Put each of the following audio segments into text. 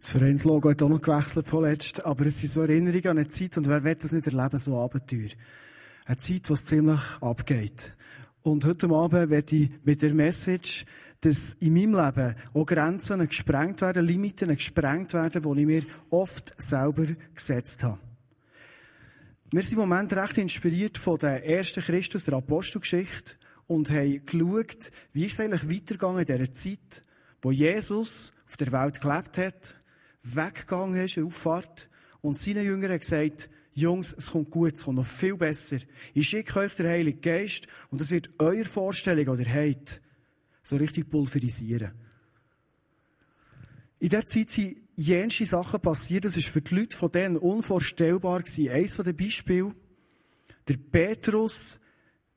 Das Vereinslogo hat auch noch gewechselt vorletzt, aber es sind so Erinnerungen an eine Zeit, und wer will das nicht erleben, so Abenteuer. Eine Zeit, es ziemlich abgeht. Und heute Abend werde ich mit der Message, dass in meinem Leben auch Grenzen gesprengt werden, Limiten gesprengt werden, die ich mir oft selber gesetzt habe. Wir sind im Moment recht inspiriert von der ersten Christus, der Apostelgeschichte, und haben geschaut, wie es eigentlich weitergegangen in dieser Zeit, wo Jesus auf der Welt gelebt hat, weggegangen ist, Auffahrt, und seinen Jüngern gesagt, Jungs, es kommt gut, es kommt noch viel besser. Ich schicke euch den Heiligen Geist und das wird eure Vorstellung, ihr habt, so richtig pulverisieren. In der Zeit sind jenste Sachen passiert, das war für die Leute von denen unvorstellbar gewesen. Eines von den der Petrus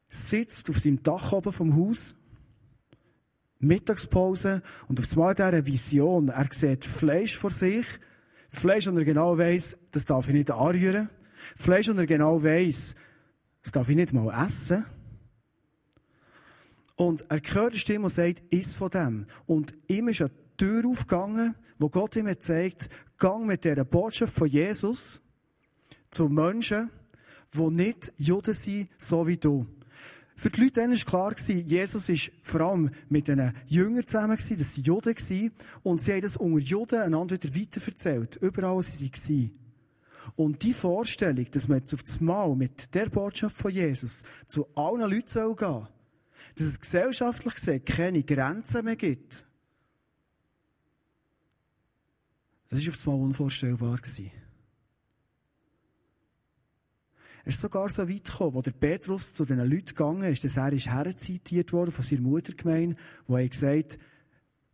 sitzt auf seinem Dach oben vom Haus, Mittagspause, und auf einmal dieser Vision, er sieht Fleisch vor sich, Fleisch, und er genau weiss, das darf ich nicht anrühren. Fleisch, und er genau weiss, das darf ich nicht mal essen. Und er hört eine Stimme und sagt, iss von dem. Und ihm ist eine Tür aufgegangen, wo Gott ihm zeigt, gang mit dieser Botschaft von Jesus zu Menschen, die nicht Juden sind, so wie du. Für die Leute war klar, Jesus war vor allem mit den Jüngern zusammen, das waren Juden, und sie haben das unter Juden einander wieder weiterverzählt, überall, wo sie waren. Und die Vorstellung, dass man jetzt auf das Mal mit der Botschaft von Jesus zu allen Leuten gehen soll, dass es gesellschaftlich gesehen keine Grenzen mehr gibt, das war auf das Mal unvorstellbar. Gewesen. Es ist sogar so weit gekommen, wo der Petrus zu den Leuten gegangen ist, dass er ist herzitiert worden von seiner Muttergemeinde, wo er gesagt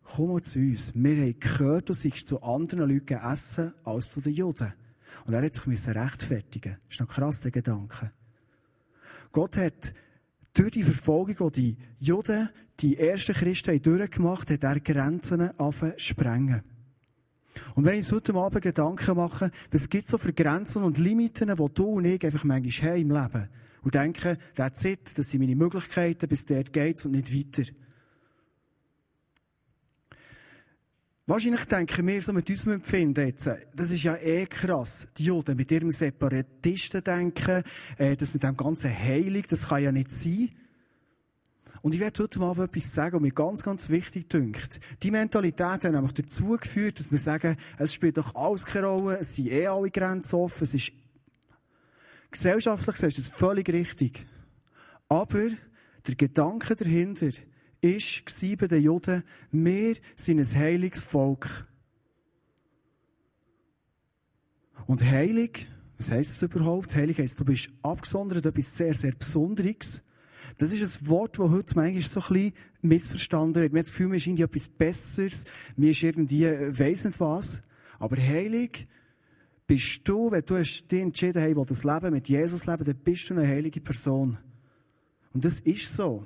komm mal zu uns. Wir haben gehört, du seist zu anderen Leuten essen als zu den Juden. Und er hat sich müssen rechtfertigen. Das ist noch krass, der Gedanke. Gott hat durch die Verfolgung, die die Juden, die ersten Christen durchgemacht haben, hat er Grenzen anfangen sprengen. Und wenn ich uns heute Abend Gedanken mache, was gibt so für Grenzen und Limiten, die du und ich einfach manchmal haben im Leben? Und denken, that's it, das sind meine Möglichkeiten, bis dort geht's und nicht weiter. Wahrscheinlich denken wir so mit unserem Empfinden jetzt, das ist ja eh krass. Die Juden mit ihrem Separatisten denken, äh, das mit dem ganzen Heilig, das kann ja nicht sein. Und ich werde heute Abend etwas sagen, was mir ganz, ganz wichtig dünkt. Die Mentalität hat nämlich dazu geführt, dass wir sagen, es spielt doch alles keine Rolle, es sind eh alle Grenzen offen, es ist, gesellschaftlich gesehen ist das völlig richtig. Aber der Gedanke dahinter ist, bei den Juden, wir sind ein heiliges Volk. Und heilig, was heisst es überhaupt? Heilig heisst, du bist abgesondert, etwas sehr, sehr Besonderes. Das ist ein Wort, das heute manchmal so ein bisschen missverstanden wird. Man hat das Gefühl, man ist irgendwie etwas Besseres, man ist irgendwie, äh, weiss nicht was. Aber heilig bist du, wenn du dich entschieden hast, das Leben mit Jesus leben, dann bist du eine heilige Person. Und das ist so.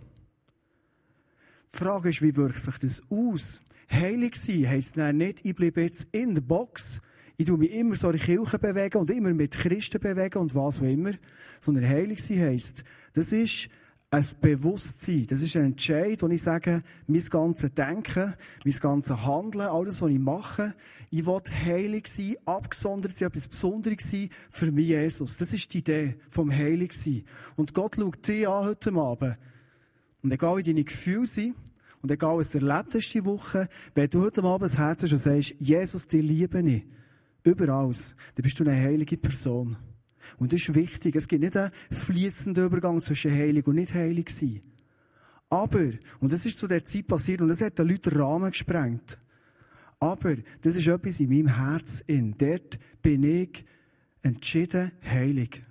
Die Frage ist, wie wirkt sich das aus? Heilig sein heisst nicht, ich bleibe jetzt in der Box, ich tue mich immer so in Kirche bewegen und immer mit Christen bewegen und was auch immer. Sondern heilig sein heisst, das ist ein Bewusstsein. Das ist ein Entscheid, wo ich sage, mein ganzes Denken, mein ganzes Handeln, alles, was ich mache, ich will heilig sein, abgesondert sein, etwas Besonderes sein für mich, Jesus. Das ist die Idee vom heilig sein. Und Gott schaut dich an heute Abend. Und egal wie deine Gefühle sind, und egal was du erlebt hast die Woche, wenn du heute Abend das Herz hast und sagst, Jesus, dich liebe ich, überall, dann bist du eine heilige Person. Und das ist wichtig. Es gibt nicht einen fließenden Übergang zwischen heilig und nicht heilig sein. Aber, und das ist zu der Zeit passiert, und das hat den Leuten Rahmen gesprengt. Aber, das ist etwas in meinem Herz in. Dort bin ich entschieden heilig.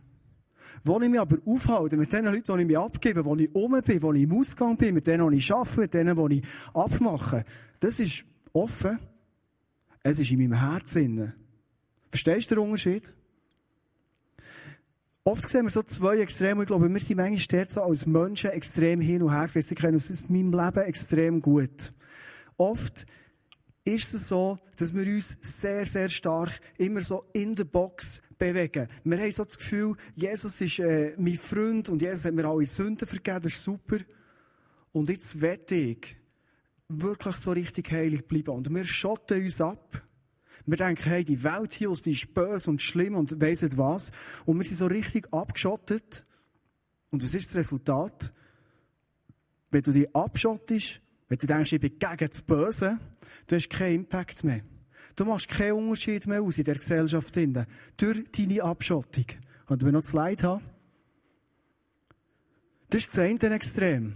Wo ich mich aber aufhalte, mit den Leuten, die ich mich abgebe, wo ich um bin, wo ich im Ausgang bin, mit denen, die ich arbeite, mit denen, die ich abmache, das ist offen. Es ist in meinem Herzen. Verstehst du den Unterschied? Oft sehen wir so zwei Extreme. Ich glaube, wir sind manchmal dort so als Menschen extrem hin und her gerissen. Ich kenne das in meinem Leben extrem gut. Oft ist es so, dass wir uns sehr, sehr stark immer so in der Box bewegen. Wir haben so das Gefühl, Jesus ist äh, mein Freund und Jesus hat mir alle Sünden vergeben, das ist super. Und jetzt wette ich wirklich so richtig heilig bleiben. Und wir schotten uns ab. Wir denken, hey, die Welt hier die ist böse und schlimm und weiss was. Und wir sind so richtig abgeschottet. Und was ist das Resultat? Wenn du dich abschottest, wenn du denkst, ich bin gegen das Böse, du hast keinen Impact mehr. Du machst keinen Unterschied mehr aus in der Gesellschaft. Durch deine Abschottung. Und wir noch das Leid haben? Das ist das eine Extrem.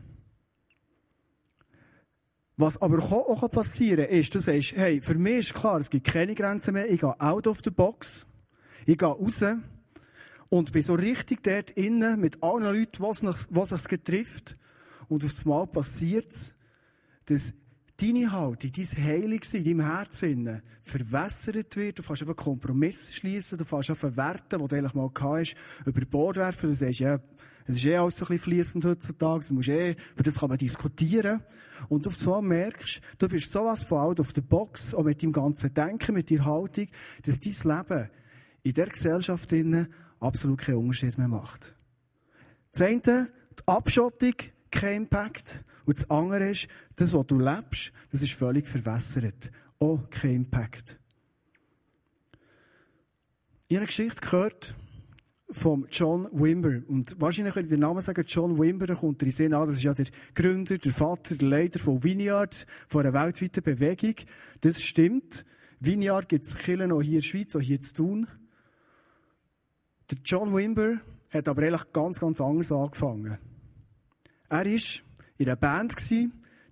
Was aber auch passieren kann, ist, du sagst, hey, für mich ist klar, es gibt keine Grenzen mehr, ich gehe out of the box, ich gehe raus und bin so richtig dort innen mit allen Leuten, was, noch, was es trifft. Und aufs Mal passiert es, dass deine Haltung, dein Heiligsein in deinem Herzen verwässert wird. Du fährst einfach Kompromisse schließen, du fährst einfach Werte, die du eigentlich mal gehabt hast, über Bord werfen. Du sagst, ja, es ist eh alles so ein bisschen fließend heutzutage. Du musst eh, über das kann man diskutieren. Und auf einmal merkst du, bist sowas von out of the box, auch mit deinem ganzen Denken, mit deiner Haltung, dass dein Leben in der Gesellschaft absolut keinen Unterschied mehr macht. Das eine, die Abschottung, kein Impact. Und das andere ist, das, was du lebst, das ist völlig verwässert. Auch kein Impact. Ich habe eine Geschichte gehört vom John Wimber. Und wahrscheinlich, wenn ich den Namen sage, John Wimber, dann kommt er in Sinn an, das ist ja der Gründer, der Vater, der Leiter von Vineyard, von einer weltweiten Bewegung. Das stimmt. Vineyard gibt es Kirchen auch hier in der Schweiz, auch hier zu tun. Der John Wimber hat aber eigentlich ganz, ganz anders angefangen. Er war in einer Band.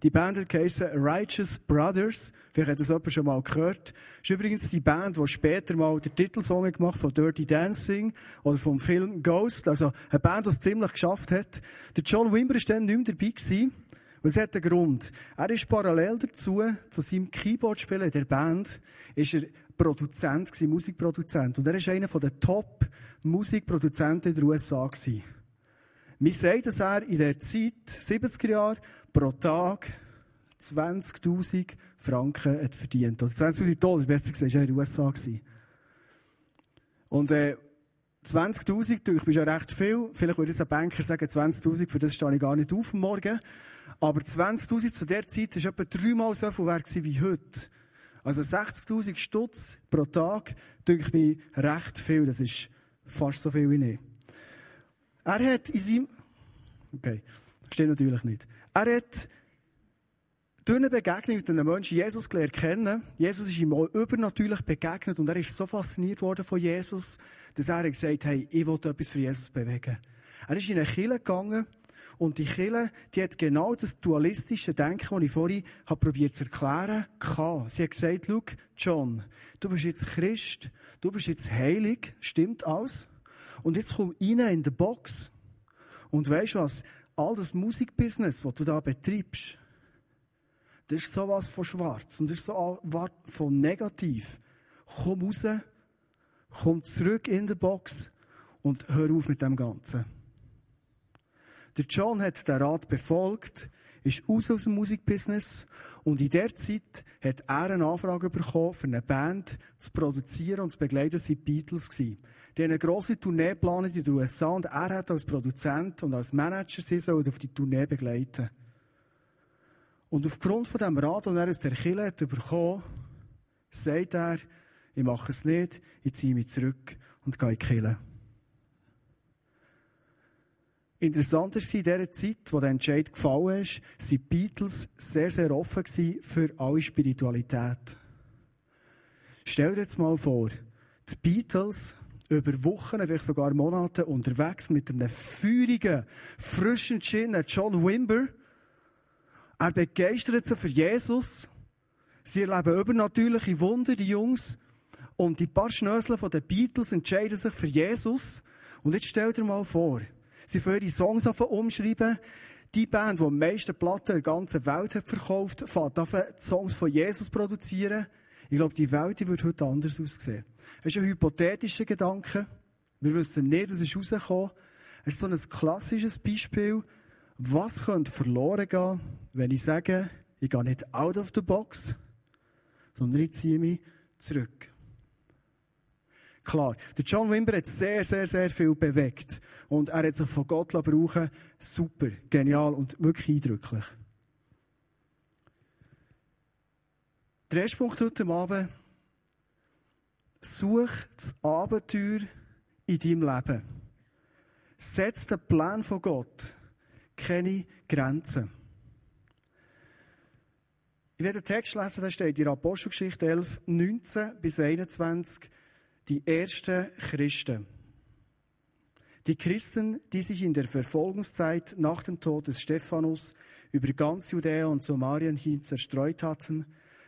Die Band hat geheißen Righteous Brothers. Vielleicht hat das jemand schon mal gehört. Ist übrigens die Band, die später mal den Titelsong gemacht von Dirty Dancing oder vom Film Ghost. Also eine Band, die es ziemlich geschafft hat. Der John Wimber war dann nicht mehr dabei gewesen. Und es hat einen Grund. Er ist parallel dazu, zu seinem Keyboard-Spielen der Band, ist er Produzent gewesen, Musikproduzent. Und er ist einer der Top-Musikproduzenten in den USA gewesen. Wir sagen, dass er in der Zeit, 70er Jahre, pro Tag 20.000 Franken hat verdient. Oder 20.000 Dollar, besser gesagt, war in den USA. Und, äh, 20.000, ich bin schon recht viel. Vielleicht würde ein Banker sagen, 20.000, für das stehe ich gar nicht auf Morgen. Aber 20.000 zu der Zeit war etwa dreimal so viel wert wie heute. Also 60.000 Stutz pro Tag, denke ich mir, recht viel. Das ist fast so viel wie nicht. Er hat in seinem, okay, stimmt natürlich nicht. Er hat durch eine Begegnung mit einem Menschen Jesus gelernt kennen. Jesus ist ihm übernatürlich begegnet und er ist so fasziniert worden von Jesus, dass er gesagt hat, hey, ich will etwas für Jesus bewegen. Er ist in eine Kirche gegangen und die Kirche, die hat genau das dualistische Denken, das ich vorhin habe probiert zu erklären, gehabt. Sie hat gesagt, schau, John, du bist jetzt Christ, du bist jetzt heilig, stimmt alles? Und jetzt komm rein in die Box. Und weißt du was? All das Musikbusiness, das du da betreibst, das ist sowas von schwarz und das ist so von negativ. Komm raus, komm zurück in die Box und hör auf mit dem Ganzen. Der John hat den Rat befolgt, ist raus aus dem Musikbusiness und in der Zeit hat er eine Anfrage bekommen, für eine Band zu produzieren und zu begleiten, sie Beatles gewesen. Die haben eine grosse Tournee geplant in den USA und er hat als Produzent und als Manager sie so auf die Tournee begleiten. Und aufgrund von dem Rat, den er aus der Kirche hat bekommen, sagt er, ich mache es nicht, ich ziehe mich zurück und gehe in die Kirche. Interessant ist in dieser Zeit, wo der Entscheid gefallen ist, sind die Beatles sehr, sehr offen für alle Spiritualität. Stell dir jetzt mal vor, die Beatles über Wochen, vielleicht sogar Monate unterwegs mit einem feurigen, frischen Gin, John Wimber. Er begeistert sich für Jesus. Sie erleben übernatürliche Wunder, die Jungs. Und die paar Schnösel von den Beatles entscheiden sich für Jesus. Und jetzt stell dir mal vor, sie für ihre Songs umschreiben. Die Band, die am meisten Platten der ganzen Welt hat verkauft, fängt an, Songs von Jesus produzieren. Ich glaube, die Welt die wird heute anders aussehen. Es ist ein hypothetischer Gedanke. Wir wissen nicht, was ist rausgekommen. Es ist so ein klassisches Beispiel, was könnte verloren gehen, wenn ich sage, ich gehe nicht out of the box, sondern ich ziehe mich zurück. Klar, der John Wimber hat sehr, sehr, sehr viel bewegt. Und er hat sich von Gott brauchen Super, genial und wirklich eindrücklich. Der erste Punkt heute Abend, Such das Abenteuer in deinem Leben. Setz den Plan von Gott keine Grenzen. Ich werde den Text lesen, da steht in Apostelgeschichte 11, 19 bis 21, die ersten Christen. Die Christen, die sich in der Verfolgungszeit nach dem Tod des Stephanus über ganz Judäa und Samarien hin zerstreut hatten,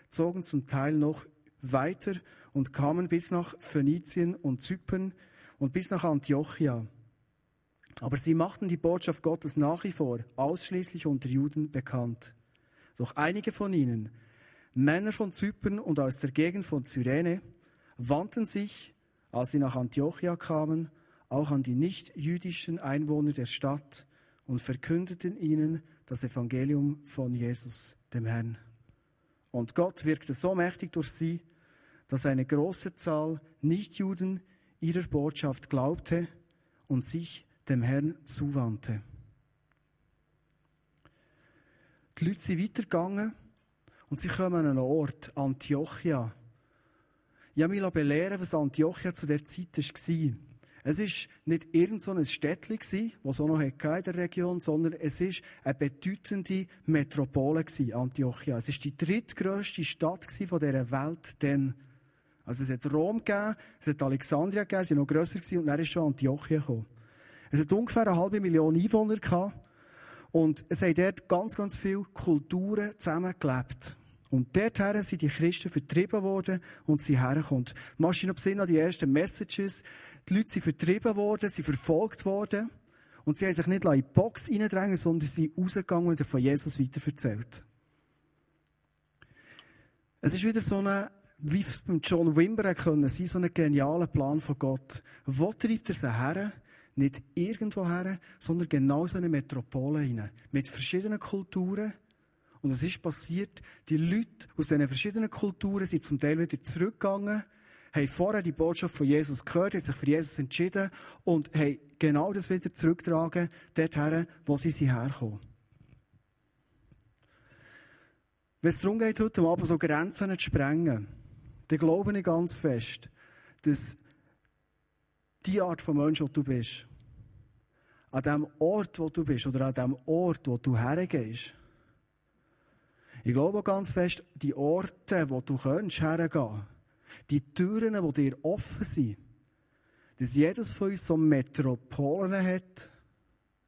zogen zum Teil noch weiter und kamen bis nach Phönizien und Zypern und bis nach Antiochia. Aber sie machten die Botschaft Gottes nach wie vor ausschließlich unter Juden bekannt. Doch einige von ihnen, Männer von Zypern und aus der Gegend von Cyrene, wandten sich, als sie nach Antiochia kamen, auch an die nichtjüdischen Einwohner der Stadt und verkündeten ihnen das Evangelium von Jesus, dem Herrn. Und Gott wirkte so mächtig durch sie, dass eine große Zahl Nichtjuden ihrer Botschaft glaubte und sich dem Herrn zuwandte. Die Leute sind weitergegangen und sie kommen an einen Ort, Antiochia. Ich habe mich belehren, was Antiochia zu der Zeit war. Es war nicht irgendein so Städtchen, das es auch noch in der Region sondern es war eine bedeutende Metropole, Antiochia. Es war die drittgrößte Stadt von dieser Welt denn. Also es hat Rom gegeben, es hat Alexandria gegeben, sie waren noch grösser und dann ist schon Antiochia gekommen. Es hat ungefähr eine halbe Million Einwohner gehabt. Und es haben dort ganz, ganz viele Kulturen zusammengelebt. Und dorthin sind die Christen vertrieben worden und sie hergekommen. Machst du noch Sinn an die ersten Messages? Die Leute sind vertrieben worden, sie verfolgt worden. Und sie haben sich nicht in die Box reindrängen, sondern sie sind rausgegangen und von Jesus weiterverzählt. Es ist wieder so eine, wie es beim John Wimber können sein, so ein genialer Plan von Gott. Wo treibt er sie her? nicht irgendwo her, sondern genau so eine Metropole hinein. Mit verschiedenen Kulturen. Und es ist passiert, die Leute aus diesen verschiedenen Kulturen sind zum Teil wieder zurückgegangen, haben vorher die Botschaft von Jesus gehört, haben sich für Jesus entschieden und haben genau das wieder zurückgetragen, dorthin, wo sie herkommen. Wenn es darum geht, heute Abend so Grenzen zu sprengen, dann glaube ich ganz fest, dass die Art von Mensch, wo du bist, an dem Ort, wo du bist, oder an dem Ort, wo du hergehst, ich glaube ganz fest, die Orte, wo du könntest hergehen, die Türen, die dir offen sind, dass jedes von uns so Metropolen hat.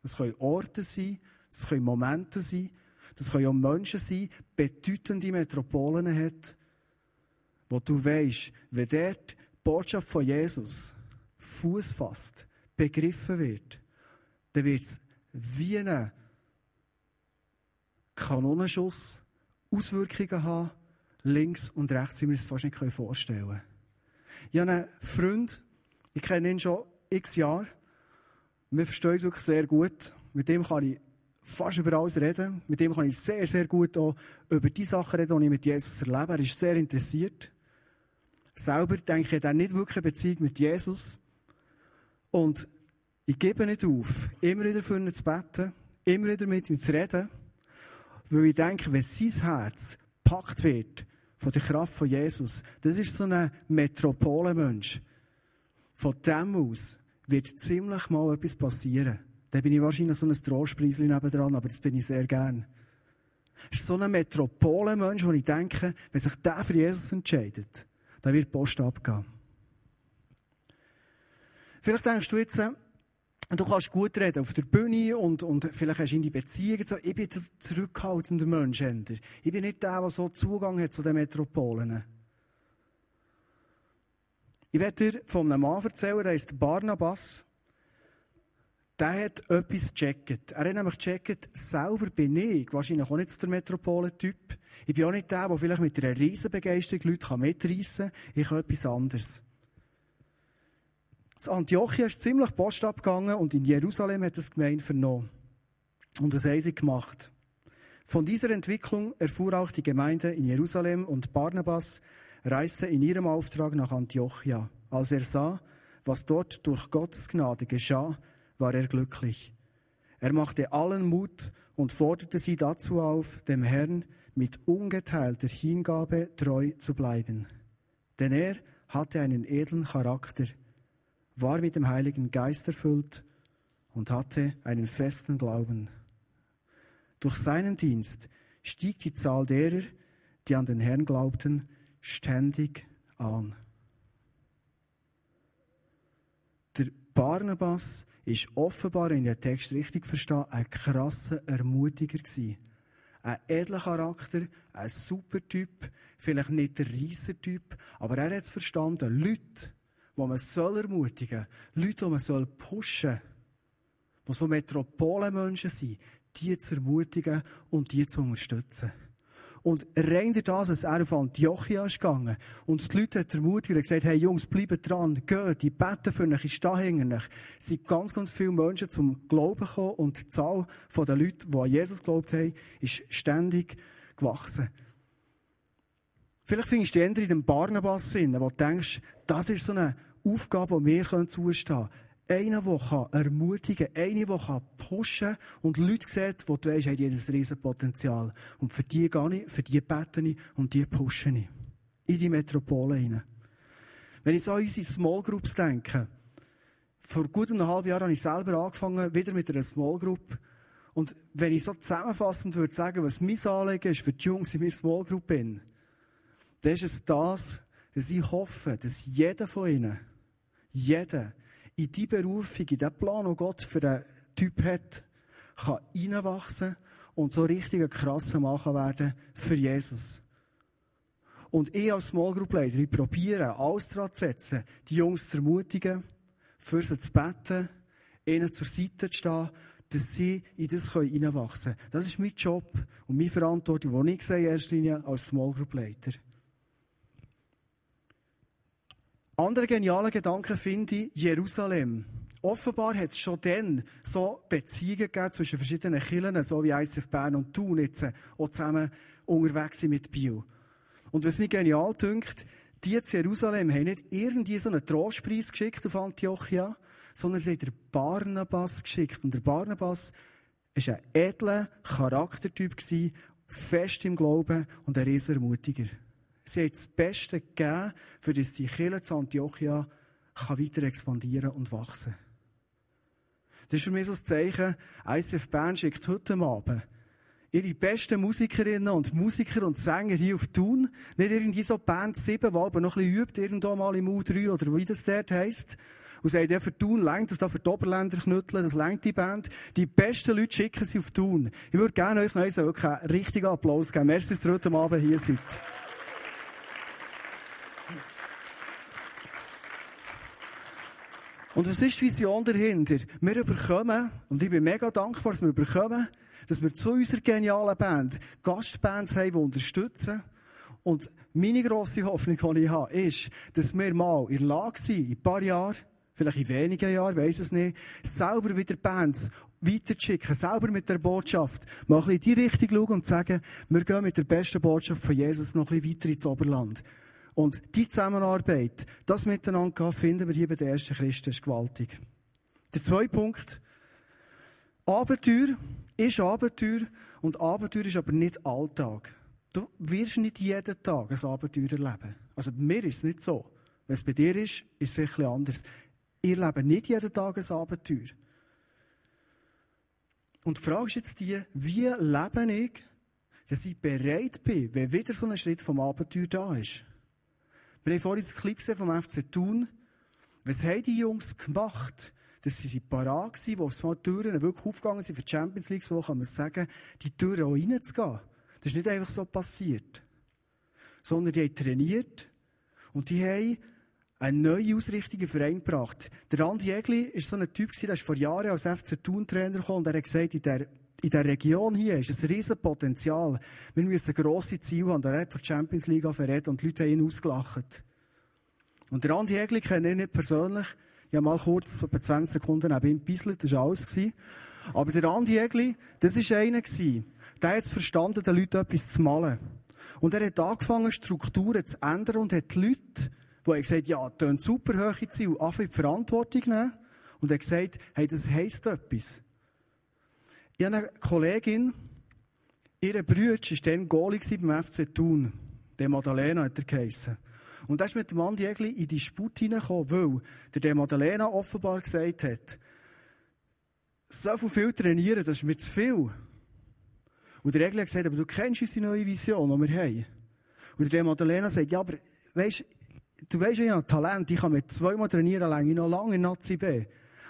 Das können Orte sein, das können Momente sein, das können auch Menschen sein, bedeutende Metropolen hat, wo du weißt, wenn dort die Botschaft von Jesus Fuß fasst, begriffen wird, dann wird es wie ein Kanonenschuss Auswirkungen haben, links und rechts, wie wir es fast nicht vorstellen können. Ich habe einen Freund, ich kenne ihn schon x Jahre. Wir verstehen uns wirklich sehr gut. Mit dem kann ich fast über alles reden. Mit dem kann ich sehr, sehr gut auch über die Sachen reden, die ich mit Jesus erlebe. Er ist sehr interessiert. Selber denke ich, er nicht wirklich eine Beziehung mit Jesus. Und ich gebe nicht auf, immer wieder für ihn zu beten, immer wieder mit ihm zu reden, weil ich denke, wenn sein Herz gepackt wird von der Kraft von Jesus, das ist so ein Metropolenmensch. Von dem aus wird ziemlich mal etwas passieren. Da bin ich wahrscheinlich so ein Trostpreisli nebendran, aber das bin ich sehr gern. Es ist so ein Metropolenmensch, wo ich denke, wenn sich der für Jesus entscheidet, dann wird die Post abgehen. Vielleicht denkst du jetzt, du kannst gut reden auf der Bühne und, und vielleicht hast du in die Beziehung so, ich bin der zurückhaltende Mensch. Ich bin nicht der, der so Zugang hat zu den Metropolen. Ich werde dir von einem Mann erzählen, der heißt Barnabas. Der hat etwas gecheckt. Er hat nämlich gecheckt, selber bin ich wahrscheinlich auch nicht so der Metropolentyp. Ich bin auch nicht der, der vielleicht mit einer riesen Begeisterung Leute mitreissen kann. Ich habe etwas anderes. In Antiochia ist ziemlich Post abgegangen und in Jerusalem hat das Gemeinde vernommen. Und was haben sie gemacht? Von dieser Entwicklung erfuhr auch die Gemeinde in Jerusalem und Barnabas reiste in ihrem Auftrag nach Antiochia. Als er sah, was dort durch Gottes Gnade geschah, war er glücklich. Er machte allen Mut und forderte sie dazu auf, dem Herrn mit ungeteilter Hingabe treu zu bleiben. Denn er hatte einen edlen Charakter, war mit dem Heiligen Geist erfüllt und hatte einen festen Glauben. Durch seinen Dienst stieg die Zahl derer, die an den Herrn glaubten, ständig an. Der Barnabas ist offenbar in der Text richtig verstanden ein krasser Ermutiger gewesen. Ein edler Charakter, ein super Typ, vielleicht nicht der Reisser-Typ, aber er hat es verstanden. Leute, die man soll ermutigen, Leute, die man soll pushen, die so Metropolenmenschen sind, die zu ermutigen und die zu unterstützen. Und rein durch das, dass er auf Antiochia ist gegangen und die Leute hat ermutigt und gesagt, hey Jungs, bleibt dran, geht, die beten für euch, ich stehe hinter euch. Sind ganz, ganz viele Menschen zum Glauben gekommen und die Zahl der Leute, die an Jesus geglaubt haben, ist ständig gewachsen. Vielleicht findest du eher in dem Barnabas Sinn, wo du denkst, das ist so eine Aufgabe, die wir zustehen können. Einer, der ermutigen kann, einer, der pushen kann und Leute sieht, wo du weisst, haben jedes Riesenpotenzial. Und für die gehe ich, für die bete ich und die pushe ich. In die Metropole hinein. Wenn ich so an unsere Small Groups denke, vor gut einem halben Jahr habe ich selber angefangen, wieder mit einer Small Group. Und wenn ich so zusammenfassend würde sagen, was mein Anliegen ist für die Jungs in meiner Small Group dann ist es das, dass ich hoffe, dass jeder von ihnen, jeder, in die Berufung, in den Plan, den Gott für den Typ hat, kann reinwachsen und so richtig ein krasser Machen werden für Jesus. Und ich als Small Group Leader, ich probiere, alles daran zu setzen, die Jungs zu ermutigen, für sie zu beten, ihnen zur Seite zu stehen, dass sie in das reinwachsen können. Das ist mein Job und meine Verantwortung, die ich sehe, in erster Linie als Small Group Leader. Andere geniale Gedanken finde ich Jerusalem. Offenbar hat es schon dann so Beziehungen gegeben zwischen verschiedenen Kirchen, so wie ICF Bern und Thun jetzt auch zusammen unterwegs sind mit Bio. Und was mir genial dünkt, die zu Jerusalem haben nicht irgendwie so einen Trostpreis geschickt auf Antiochia, sondern sie haben den Barnabas geschickt. Und der Barnabas war ein edler Charaktertyp, fest im Glauben und ein riesiger Ermutiger. Sie haben das Beste gegeben, für das die Kirche zu Antiochia kann weiter expandieren und wachsen. Das ist für mich so ein Zeichen, ICF Bern schickt heute Abend ihre besten Musikerinnen und Musiker und Sänger hier auf Thun. Nicht irgendwie so Band 7, die aber noch ein bisschen übt, irgendwo mal im U3 oder wie das dort heisst. Und sagt, ja, für Thun längt das da für die Oberländer knütteln, das längt die Band. Die besten Leute schicken sie auf Thun. Ich würde gerne euch noch einen richtigen Applaus geben. Merci, dass ihr heute Abend hier seid. Und was ist die Vision dahinter? Wir bekommen, und ich bin mega dankbar, dass wir bekommen, dass wir zu unserer genialen Band Gastbands haben, die unterstützen. Und meine grosse Hoffnung, die ich habe, ist, dass wir mal in der Lage sind, in ein paar Jahren, vielleicht in wenigen Jahren, weiss es nicht, selber wieder Bands weiterzuschicken, selber mit der Botschaft, mal ein bisschen in die Richtung schauen und sagen, wir gehen mit der besten Botschaft von Jesus noch ein bisschen weiter ins Oberland. Und die Zusammenarbeit, das Miteinander finden wir hier bei den ersten Christen, ist gewaltig. Der zweite Punkt. Abenteuer ist Abenteuer und Abenteuer ist aber nicht Alltag. Du wirst nicht jeden Tag ein Abenteuer erleben. Also bei mir ist es nicht so. Wenn es bei dir ist, ist es vielleicht anders. Ihr lebt nicht jeden Tag ein Abenteuer. Und die Frage ist jetzt die, wie lebe ich, dass ich bereit bin, wenn wieder so ein Schritt vom Abenteuer da ist? Wir haben vorhin das Clip vom FC Thun. Was haben die Jungs gemacht? Dass sie parat waren, wo es mal Türen wirklich aufgegangen sind für die Champions League, so kann man sagen, die Türen auch reinzugehen. Das ist nicht einfach so passiert. Sondern die haben trainiert und die haben eine neue Ausrichtung im Verein gebracht. Der Andi Egli war so ein Typ, der ist vor Jahren als FC Thun-Trainer gekommen und er hat gesagt, in der, in der Region hier ist ein riesen Potenzial. Wir müssen grosse Ziele haben. Er hat von der Champions League verredet und die Leute haben ihn ausgelacht. Und der Andi Egli kenne ich nicht persönlich. Ich habe mal kurz, etwa 20 Sekunden neben ihm gebisselt, das war alles. Aber der Andi Egli, das war einer Der hat es verstanden, den Leuten etwas zu malen. Und er hat angefangen, Strukturen zu ändern und hat die Leute, die haben gesagt, ja, das sind super hohe Ziele, in die Verantwortung nehmen. Und er hat gesagt, hey, das heisst etwas. Ich habe eine Kollegin, ihre Bruder war dann Goalie beim FC Thun. Der Madalena hat er geheissen. Und da ist mit dem Andi Egli in die Sput hineingekommen, weil der, der Madalena offenbar gesagt hat, so viel trainieren, das ist mir zu viel. Und der Egli hat gesagt, aber du kennst unsere neue Vision, die wir haben. Und der Madalena sagt, ja, aber weisst, du weisst, ich habe Talent, ich kann mit zweimal trainieren, lange noch lange in Nazi B.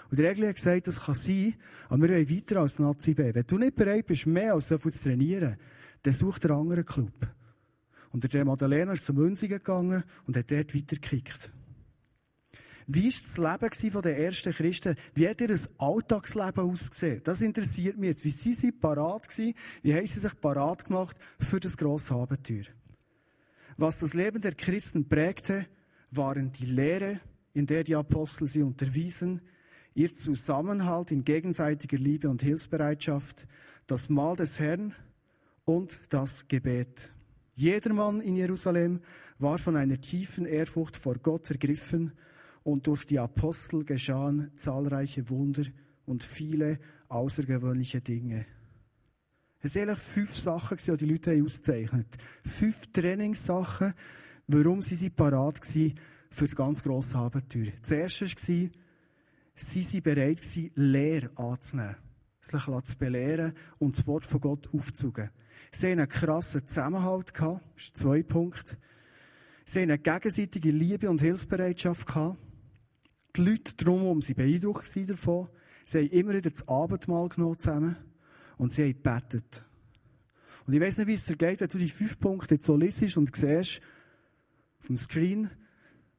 Und der Egli hat gesagt, das kann sein, aber wir wollen weiter als Nazi B. Wenn du nicht bereit bist, mehr als so viel zu trainieren, dann such dir einen anderen Club. Und der Madalena ist zum Münzigen gegangen und hat dort weitergekickt. Wie war das Leben der ersten Christen? Wie hat ihr Alltagsleben ausgesehen? Das interessiert mich jetzt. Wie sind sie parat gewesen? Wie haben sie sich parat gemacht für das grosse Abenteuer? Was das Leben der Christen prägte, waren die Lehre, in der die Apostel sie unterwiesen, ihr Zusammenhalt in gegenseitiger Liebe und Hilfsbereitschaft, das Mahl des Herrn und das Gebet. Jedermann in Jerusalem war von einer tiefen Ehrfurcht vor Gott ergriffen und durch die Apostel geschahen zahlreiche Wunder und viele außergewöhnliche Dinge. Es sind eigentlich fünf Sachen, die die Leute ausgezeichnet haben. Fünf Trainingssachen, warum sie sie parat waren für das ganz grosse Abenteuer. Das erste war, sie waren bereit, Lehre anzunehmen, sich zu belehren und das Wort von Gott aufzugen. Sie hatten einen krassen Zusammenhalt gehabt. Das ist zwei Punkte. Sie hatten eine gegenseitige Liebe und Hilfsbereitschaft gehabt. Die Leute drumherum waren beeindruckt davon. Sie haben immer wieder das Abendmahl genommen zusammen. Und sie haben gebetet. Und ich weiss nicht, wie es dir geht, wenn du die fünf Punkte jetzt so liest und siehst, auf dem Screen,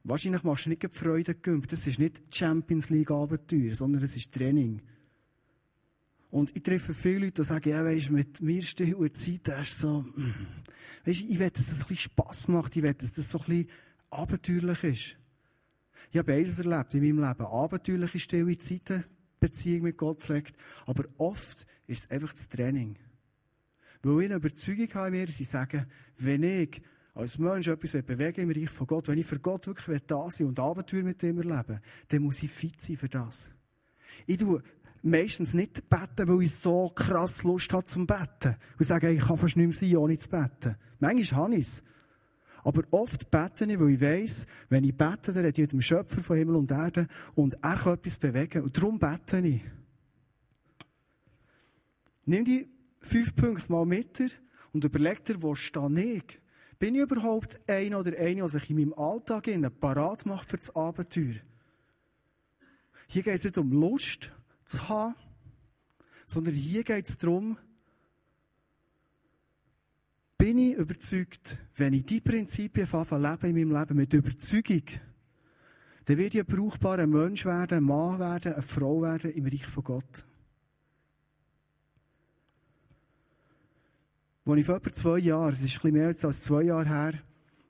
wahrscheinlich machst du nicht die Freude gegümpt. Das ist nicht Champions League Abenteuer, sondern es ist Training. Und ich treffe viele Leute, die sagen, ja, weisst, mit mir still und Zeit, das ist so, mm. weisst, ich will, dass das ein bisschen Spass macht, ich will, dass das so ein bisschen abenteuerlich ist. Ich habe beides erlebt in meinem Leben. Abenteuerliche stille Zeiten, Beziehung mit Gott pflegt, aber oft ist es einfach das Training. Weil ich eine Überzeugung habe in mir, sie sagen, wenn ich als Mensch etwas bewegen im Reich von Gott, wenn ich für Gott wirklich da sein und Abenteuer mit ihm erleben dann muss ich fit sein für das. Ich tue meistens nicht beten, weil ich so krass Lust habe zum Beten. Und sage, ich kann fast nicht mehr sein, ohne zu beten. Manchmal habe ich es. Aber oft bete ich, weil ich weiss, wenn ich bete, dann rede ich mit dem Schöpfer von Himmel und Erde und er kann etwas bewegen. Und darum bete ich. Nimm die fünf Punkte mal mit und überleg dir, wo stehe ich? Bin ich überhaupt einer oder eine, der sich in meinem Alltag parat macht für das Abenteuer? Hier geht es nicht um Lust, zu haben, sondern hier geht es darum, bin ich überzeugt, wenn ich die Prinzipien lebe in meinem Leben mit Überzeugung, dann werde ich ein brauchbarer Mensch werden, ein Mann werden, eine Frau werden im Reich von Gott. Als ich vor etwa zwei Jahren, es ist ein bisschen mehr als zwei Jahre her,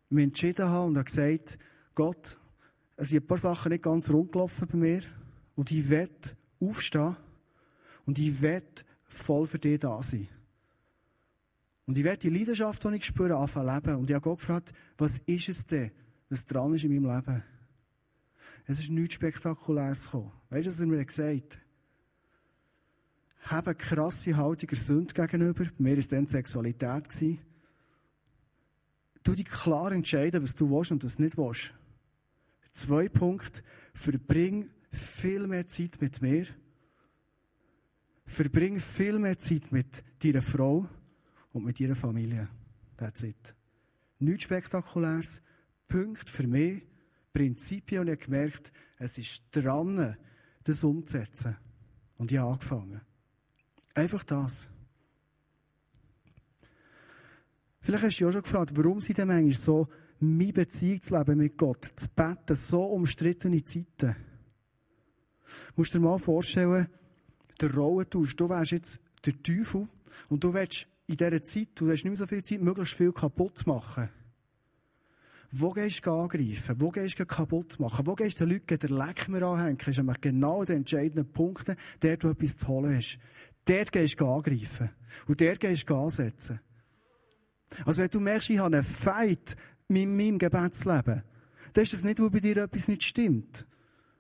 mich entschieden habe und habe gesagt, Gott, es sind ein paar Sachen nicht ganz rund gelaufen bei mir und ich werde aufstehen und ich will voll für dich da sein. Und ich werde die Leidenschaft, die ich spüre, anfangen leben. Und ich habe Gott gefragt, was ist es denn, was dran ist in meinem Leben? Es ist nichts Spektakuläres gekommen. Weißt du, was er mir gesagt hat? Habe eine krasse Haltung der Sünde gegenüber. Bei mir war es dann Sexualität. Du dich klar entscheiden, was du willst und was nicht willst. Zwei Punkte. Verbring viel mehr Zeit mit mir. Verbring viel mehr Zeit mit deiner Frau und mit ihrer Familie. That's it. Nichts Spektakuläres. Punkt für mich. Prinzipien. Und ich habe gemerkt, es ist dran, das umzusetzen. Und ich habe angefangen. Einfach das. Vielleicht hast du dich auch schon gefragt, warum sind denn manchmal so meine Beziehung zu leben mit Gott, zu beten, so umstrittene Zeiten? Du musst dir mal vorstellen, der Rollentausch, du wärst jetzt der Teufel und du willst in dieser Zeit, du hast nicht mehr so viel Zeit, möglichst viel kaputt machen. Wo gehst du angreifen? Wo gehst du kaputt machen? Wo gehst du den Leuten den Leck mehr anhängen? Das ist genau der entscheidende Punkt, der du etwas zu holen hast. Dort gehst du angreifen. Und dort gehst du ansetzen. Also wenn du merkst, ich habe einen Fight mit meinem Gebetsleben, dann ist das nicht, wo bei dir etwas nicht stimmt.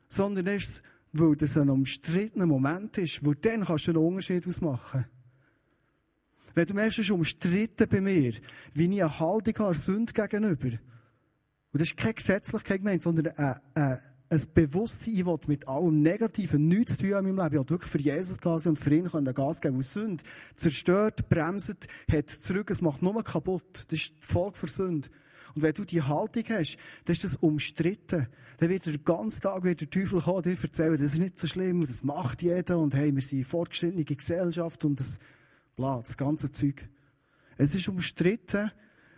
Sondern ist weil das ein umstrittener Moment ist, wo dann kannst du einen Unterschied ausmachen. Wenn du merkst, es ist umstritten bei mir, wie ich eine Haltung habe, Sünde gegenüber, Und das ist keine Gesetzlichkeit gemeint, sondern ein, ein, ein Bewusstsein, das mit allem Negativen nichts zu tun in meinem Leben. Ich wirklich für Jesus da sein und für ihn können Gas geben. Und Sünde zerstört, bremst, hat zurück, es macht nur kaputt. Das ist die Folge für Sünde. Und wenn du die Haltung hast, dann ist das umstritten. Dann wird der ganze Tag wird der Teufel kommen, dir erzählen, das ist nicht so schlimm, das macht jeder, und hey, wir sind eine fortgeschrittene Gesellschaft, und das, bla, das ganze Zeug. Es ist umstritten,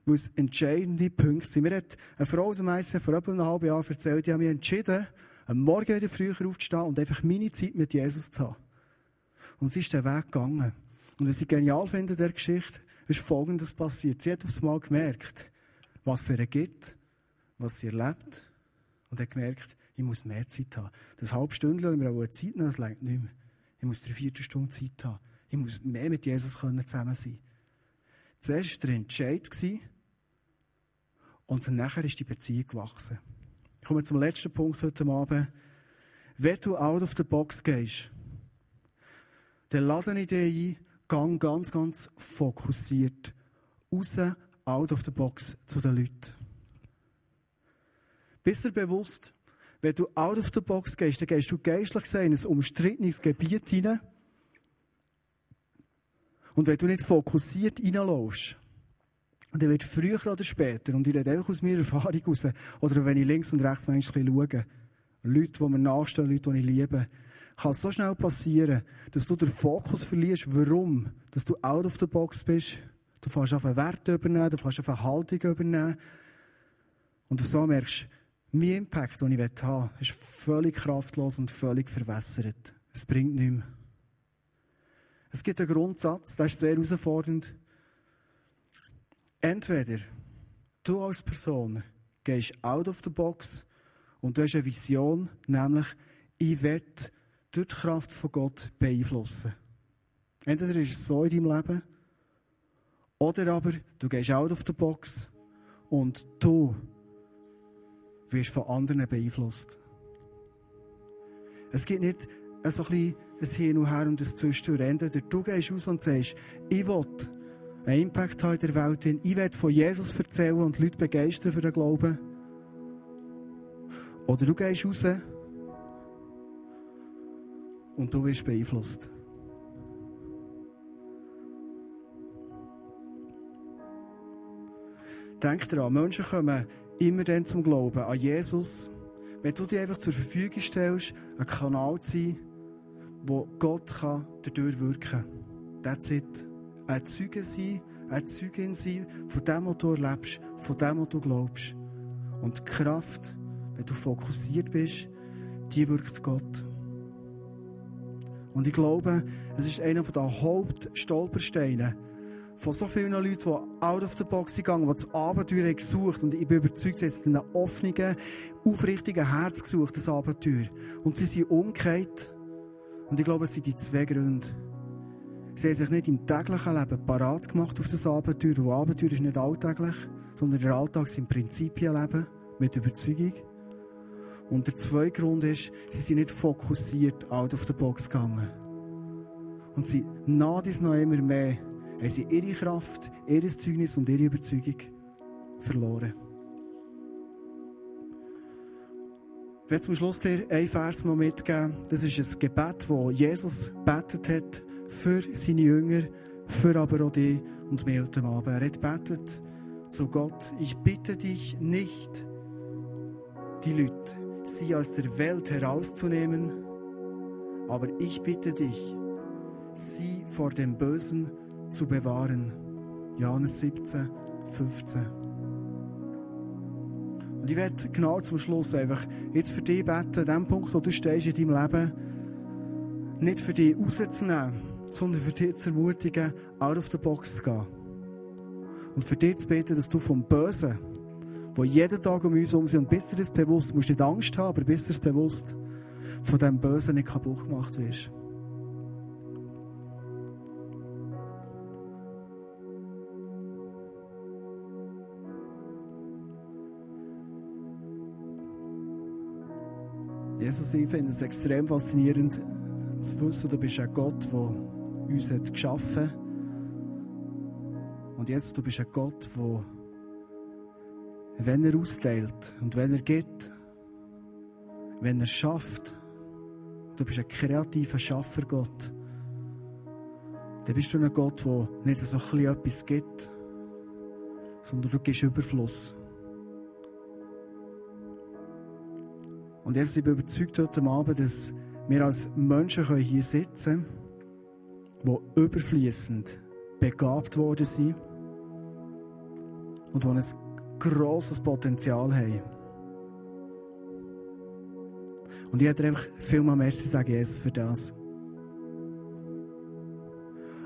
weil es entscheidende Punkte sind. Mir hat eine Frau aus dem ICF vor etwa einem halben Jahr erzählt, die haben mich entschieden, am Morgen wieder früher aufzustehen und einfach meine Zeit mit Jesus zu haben. Und sie ist den Weg gegangen. Und was ich genial finde in dieser Geschichte, ist Folgendes passiert. Sie hat aufs Mal gemerkt, was er gibt, was sie erlebt, und hat gemerkt, ich muss mehr Zeit haben. Das halbe Stündchen, das mir auch eine Zeit nehmen, das reicht nicht mehr. Ich muss drei, vier Stunden Zeit haben. Ich muss mehr mit Jesus zusammen sein. Zuerst war der Entscheid, und nachher ist die Beziehung gewachsen. Ich komme zum letzten Punkt heute Abend. Wenn du out of the box gehst, dann lade ich dich ein, gang ganz, ganz fokussiert raus, out of the box zu den Leuten. Bist du bewusst, wenn du out of the box gehst, dann gehst du geistlich gesehen in ein umstrittenes Gebiet hinein. Und wenn du nicht fokussiert reinläufst, und er wird früher oder später, und ich rede einfach aus meiner Erfahrung raus, oder wenn ich links und rechts manchmal schaue, Leute, die mir nachstehen, Leute, die ich liebe, kann es so schnell passieren, dass du den Fokus verlierst, warum, dass du out of the box bist. Du fährst auf einen Wert übernehmen, du fährst auf eine Haltung übernehmen. Und du so merkst, mein Impact, den ich haben will, ist völlig kraftlos und völlig verwässert. Es bringt nichts mehr. Es gibt einen Grundsatz, der ist sehr herausfordernd. Entweder du als Person gehst out of the box und du hast eine Vision, nämlich ich will durch die Kraft von Gott beeinflussen. Entweder ist es so in deinem Leben, oder aber du gehst out of the box und du wirst von anderen beeinflusst. Es gibt nicht so ein, ein Hin und Her und ein Zwischendurch. Entweder du gehst raus und sagst, ich will einen Impact haben in der Welt. Ich will von Jesus erzählen und Leute begeistern für den Glauben. Oder du gehst raus und du wirst beeinflusst. Denk daran, Menschen kommen immer dann zum Glauben an Jesus, wenn du dir einfach zur Verfügung stellst, ein Kanal zu sein, wo Gott dadurch wirken kann. That's it ein Zeuge sein, eine Zeugin sein von dem, was du erlebst, von dem, was du glaubst. Und die Kraft, wenn du fokussiert bist, die wirkt Gott. Und ich glaube, es ist einer der Hauptstolpersteine von so vielen Leuten, die out of the box gegangen die das Abenteuer haben gesucht Und ich bin überzeugt, sie haben mit einem offenen, aufrichtigen Herz gesucht, das Abenteuer. Und sie sind umgekehrt. Und ich glaube, es sind die zwei Gründe. Sie haben sich nicht im täglichen Leben parat gemacht auf das Abenteuer. Und Abenteuer ist nicht alltäglich, sondern der Alltag sind Prinzipien leben, mit Überzeugung. Und der zweite Grund ist, sie sind nicht fokussiert out of the box gegangen. Und sie nach dies noch immer mehr, haben sie ihre Kraft, ihr Zeugnis und ihre Überzeugung verloren. Ich werde zum Schluss dir einen Vers noch mitgeben. Das ist ein Gebet, das Jesus betet hat für seine Jünger, für aber auch die und mir heute Abend. Er hat betet zu Gott, ich bitte dich nicht, die Leute, sie aus der Welt herauszunehmen, aber ich bitte dich, sie vor dem Bösen zu bewahren. Johannes 17, 15. Und ich werde genau zum Schluss einfach jetzt für dich beten, an dem Punkt, wo du stehst in deinem Leben, nicht für dich rauszunehmen, sondern für dich zu ermutigen, out of the box zu gehen. Und für dich zu beten, dass du vom Bösen, wo jeden Tag um uns herum sind, und bist du das bewusst, du musst nicht Angst haben, aber bist du das bewusst, von dem Bösen nicht kaputt gemacht wirst. Jesus, ich finde es extrem faszinierend zu wissen, du bist ein Gott, der uns hat geschaffen. Und Jesus, du bist ein Gott, der wenn er austeilt und wenn er gibt, wenn er schafft, du bist ein kreativer Schaffer, Gott, dann bist du ein Gott, der nicht so ein etwas gibt, sondern du gibst Überfluss. Und jetzt bin ich überzeugt heute Abend, dass wir als Menschen hier sitzen können, die überfließend begabt worden sind und die ein grosses Potenzial haben. Und ich hätte einfach vielmal Merci sagen, Jesus, für das.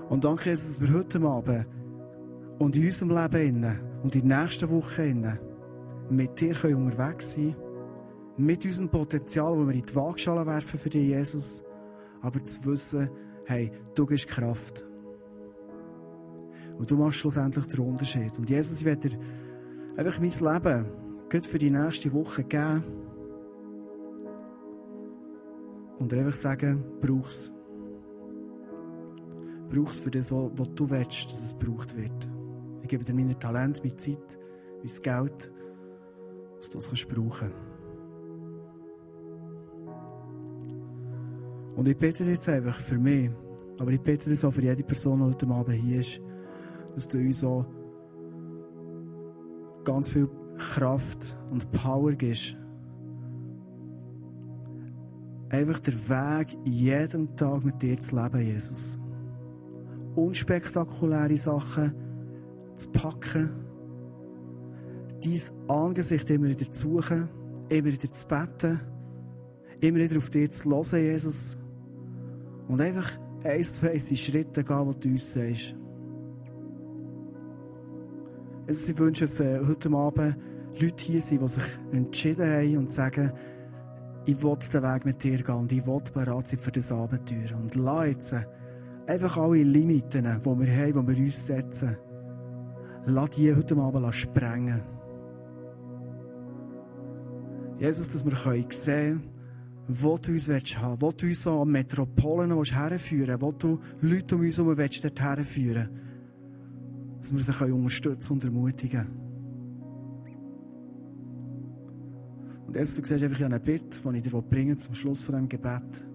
Und danke, Jesus, dass wir heute Abend und in unserem Leben und in der nächsten Woche mit dir unterwegs sein können mit unserem Potenzial, das wir in die Waagschale werfen für dich, Jesus, aber zu wissen, hey, du gibst Kraft. Und du machst schlussendlich den Unterschied. Und Jesus, ich werde dir einfach mein Leben gut für die nächste Woche geben. Und dir einfach sagen, brauch's. Brauch's für das, was du willst, dass es gebraucht wird. Ich gebe dir meine Talente, meine Zeit, mein Geld, dass du es brauchen kannst. Und ich bete jetzt einfach für mich, aber ich bete das auch für jede Person, die heute Abend hier ist, dass du uns auch ganz viel Kraft und Power gibst. Einfach der Weg, jedem Tag mit dir zu leben, Jesus. Unspektakuläre Sachen zu packen, dein Angesicht immer wieder zu suchen, immer wieder zu beten, immer wieder auf dir zu hören, Jesus. Und einfach eins zu eins die Schritte gehen, die du uns sagst. Also ich wünsche, dass äh, heute Abend Leute hier sind, die sich entschieden haben und sagen, ich will den Weg mit dir gehen und ich will bereit sein für das Abenteuer. Und lass jetzt äh, einfach alle Limiten, die wir haben, die wir uns setzen, lass die heute Abend sprengen. Jesus, dass wir sehen können, wo du uns haben willst, wo du uns an Metropolen herführen willst, wo du Leute um uns herum willst, dort herführen dass wir sie unterstützen und ermutigen Und jetzt, du siehst einfach eine Bitte, die ich dir bringen zum Schluss von diesem Gebet.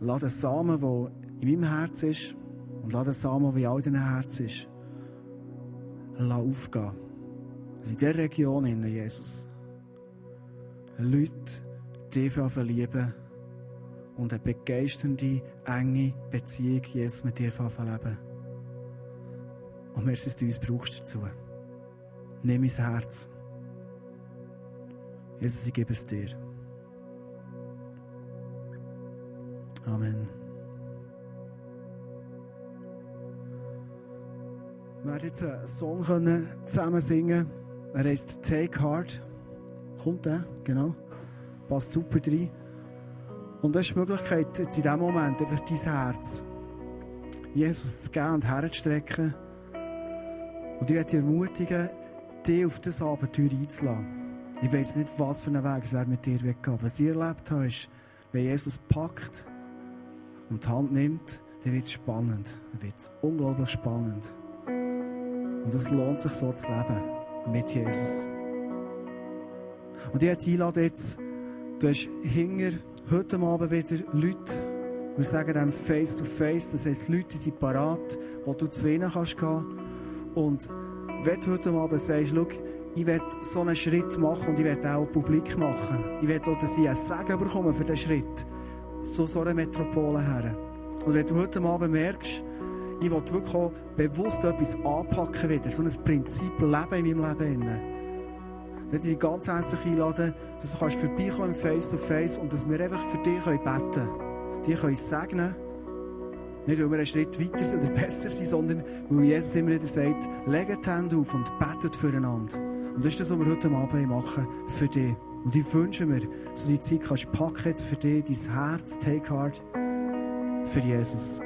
Lass den Samen, der in meinem Herz ist, und lass den Samen, der in all deinem Herz ist, lass aufgehen. Dass in dieser Region, Jesus, Leute dich verlieben und eine begeisternde, enge Beziehung Jesus mit dir leben. Und merci, dass du uns brauchst dazu. Nimm mein Herz. Jesus, ich gebe es dir. Amen. Wir werden jetzt einen Song zusammen singen. Er heißt Take Heart. Kommt der, genau. Passt super rein. Und das ist die Möglichkeit, jetzt in diesem Moment einfach dein Herz Jesus zu geben und herzustrecken. Und ich werde dich ermutigen, dich auf das Abenteuer einzulassen. Ich weiß nicht, was für einen Weg er mit dir weggeht. Was ich erlebt habe, ist, wenn Jesus packt und die Hand nimmt, dann wird es spannend. Dann wird es unglaublich spannend. Und es lohnt sich so zu leben. Mit Jesus. Und ich einlade jetzt, du hast hinger heute Abend wieder Leute, wir sagen dem face to face, das heisst, Leute sind parat, wo du zu ihnen kannst gehen. Und wenn du heute Abend sagst, schau, ich will so einen Schritt machen und ich will auch publik machen. Ich will auch, ein Segen bekomme für diesen Schritt. So, so eine Metropole her. Und wenn du heute Abend merkst, ich will wirklich auch bewusst etwas anpacken wieder, so ein Prinzip leben in meinem Leben, ich dich ganz herzlich einladen, dass du kannst vorbeikommen face to face und dass wir einfach für dich beten können. Die können segnen. Nicht, weil wir einen Schritt weiter oder besser sind, sondern weil Jesus immer wieder sagt, legt die Hände auf und betet füreinander. Und das ist das, was wir heute Abend machen, für dich. Und ich wünsche mir, dass du die Zeit kannst packen jetzt für dich, dein Herz, take heart, für Jesus.